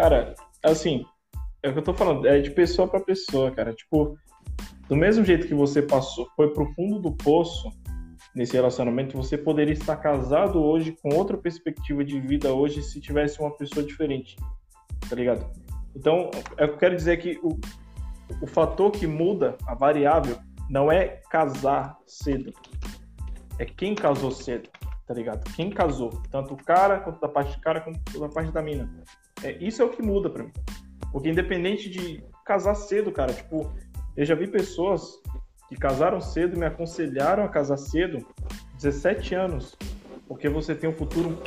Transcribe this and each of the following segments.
Cara, assim, é o que eu tô falando, é de pessoa para pessoa, cara. Tipo, do mesmo jeito que você passou, foi pro fundo do poço nesse relacionamento, você poderia estar casado hoje com outra perspectiva de vida hoje se tivesse uma pessoa diferente, tá ligado? Então, eu quero dizer que o, o fator que muda, a variável, não é casar cedo, é quem casou cedo, tá ligado? Quem casou, tanto o cara quanto da parte do cara quanto da parte da mina. É, isso é o que muda para mim. Porque independente de casar cedo, cara, tipo, eu já vi pessoas que casaram cedo e me aconselharam a casar cedo, 17 anos, porque você tem um futuro,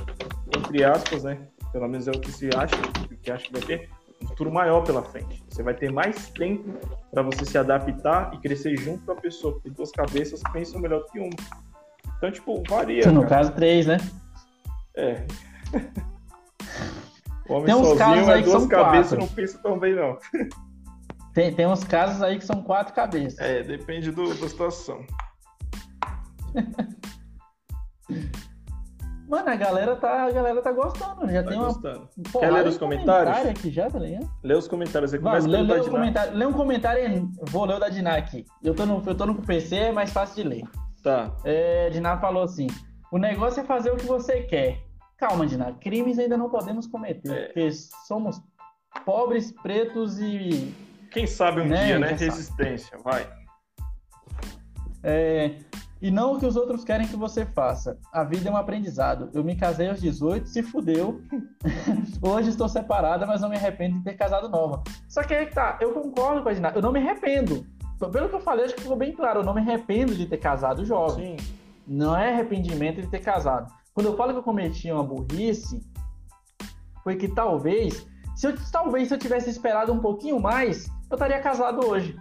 entre aspas, né? Pelo menos é o que se acha, o que acha que vai ter, um futuro maior pela frente. Você vai ter mais tempo para você se adaptar e crescer junto com a pessoa, porque duas cabeças pensam melhor que uma. Então, tipo, varia. No cara. caso, três, né? É. Homem tem uns sozinho casos é aí duas cabeças quatro. não pensa tão bem, não. Tem, tem uns casos aí que são quatro cabeças. É, depende do, da situação. Mano, a galera tá, a galera tá gostando. Já tá tem gostando. uma. Quer ler os comentários? aqui já, tá ligado? Lê os comentários aí. Começa lê, lê, comentário, lê um comentário Vou ler o da Diná aqui. Eu tô, no, eu tô no PC, é mais fácil de ler. Tá. É, Diná falou assim: o negócio é fazer o que você quer. Calma, Diná. Crimes ainda não podemos cometer. É. Porque somos pobres, pretos e quem sabe um né? dia, né? Resistência, vai. É, e não o que os outros querem que você faça. A vida é um aprendizado. Eu me casei aos 18, se fudeu. Hoje estou separada, mas não me arrependo de ter casado nova. Só que aí tá, eu concordo com a Gina. Eu não me arrependo. Pelo que eu falei, acho que ficou bem claro. Eu não me arrependo de ter casado jovem. Sim. Não é arrependimento de ter casado. Quando eu falo que eu cometi uma burrice, foi que talvez, se eu, talvez se eu tivesse esperado um pouquinho mais, eu estaria casado hoje.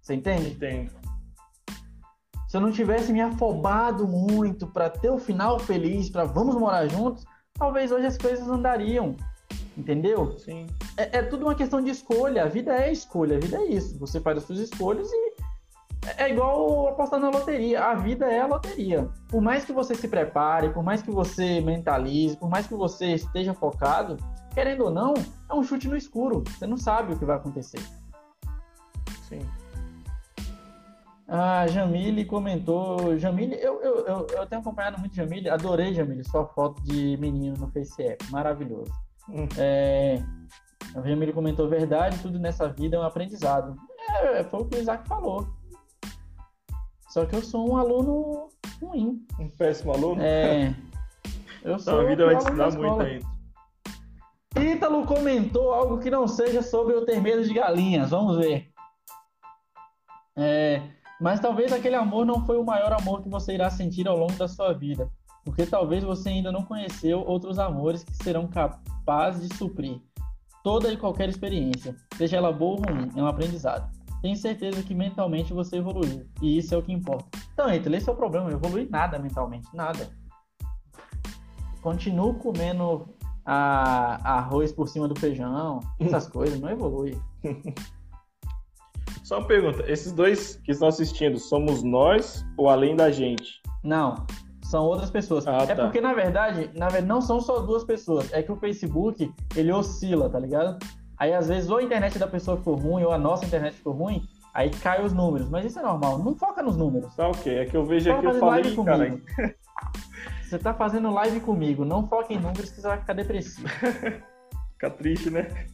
Você entende? Entendo. Se eu não tivesse me afobado muito para ter o final feliz, para vamos morar juntos, talvez hoje as coisas andariam. Entendeu? Sim. É, é, tudo uma questão de escolha. A vida é escolha, a vida é isso. Você faz as suas escolhas e é igual apostar na loteria. A vida é a loteria. Por mais que você se prepare, por mais que você mentalize, por mais que você esteja focado, querendo ou não, é um chute no escuro. Você não sabe o que vai acontecer. Sim. A Jamile comentou. Jamile, eu, eu, eu, eu, tenho acompanhado muito Jamile, adorei Jamile, sua foto de menino no FaceApp, maravilhoso. Hum. É, a Jamile comentou: verdade, tudo nessa vida é um aprendizado. É, foi o que o Isaac falou. Só que eu sou um aluno ruim. Um péssimo aluno? É. Eu sou então, a vida vai te ensinar muito ainda. Ítalo comentou algo que não seja sobre eu ter medo de galinhas. Vamos ver. É, mas talvez aquele amor não foi o maior amor que você irá sentir ao longo da sua vida, porque talvez você ainda não conheceu outros amores que serão capazes de suprir toda e qualquer experiência, seja ela boa ou ruim, é um aprendizado. Tenho certeza que mentalmente você evoluiu, e isso é o que importa. Então, Heitor, esse é o problema, eu evolui nada mentalmente, nada. Continuo comendo a, arroz por cima do feijão, essas coisas, não evolui. Só uma pergunta: esses dois que estão assistindo, somos nós ou além da gente? Não, são outras pessoas. Ah, é tá. porque, na verdade, na verdade, não são só duas pessoas. É que o Facebook, ele oscila, tá ligado? Aí, às vezes, ou a internet da pessoa ficou ruim, ou a nossa internet ficou ruim, aí cai os números. Mas isso é normal, não foca nos números. Tá ok, é que eu vejo aqui, eu falei, cara... Você tá fazendo live comigo, não foca em números que você vai ficar depressivo. Fica triste, né?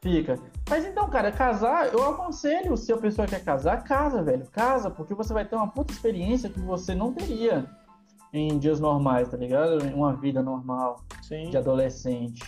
Fica. Mas então, cara, casar, eu aconselho, se a pessoa quer casar, casa, velho. Casa, porque você vai ter uma puta experiência que você não teria em dias normais, tá ligado? Em uma vida normal Sim. de adolescente.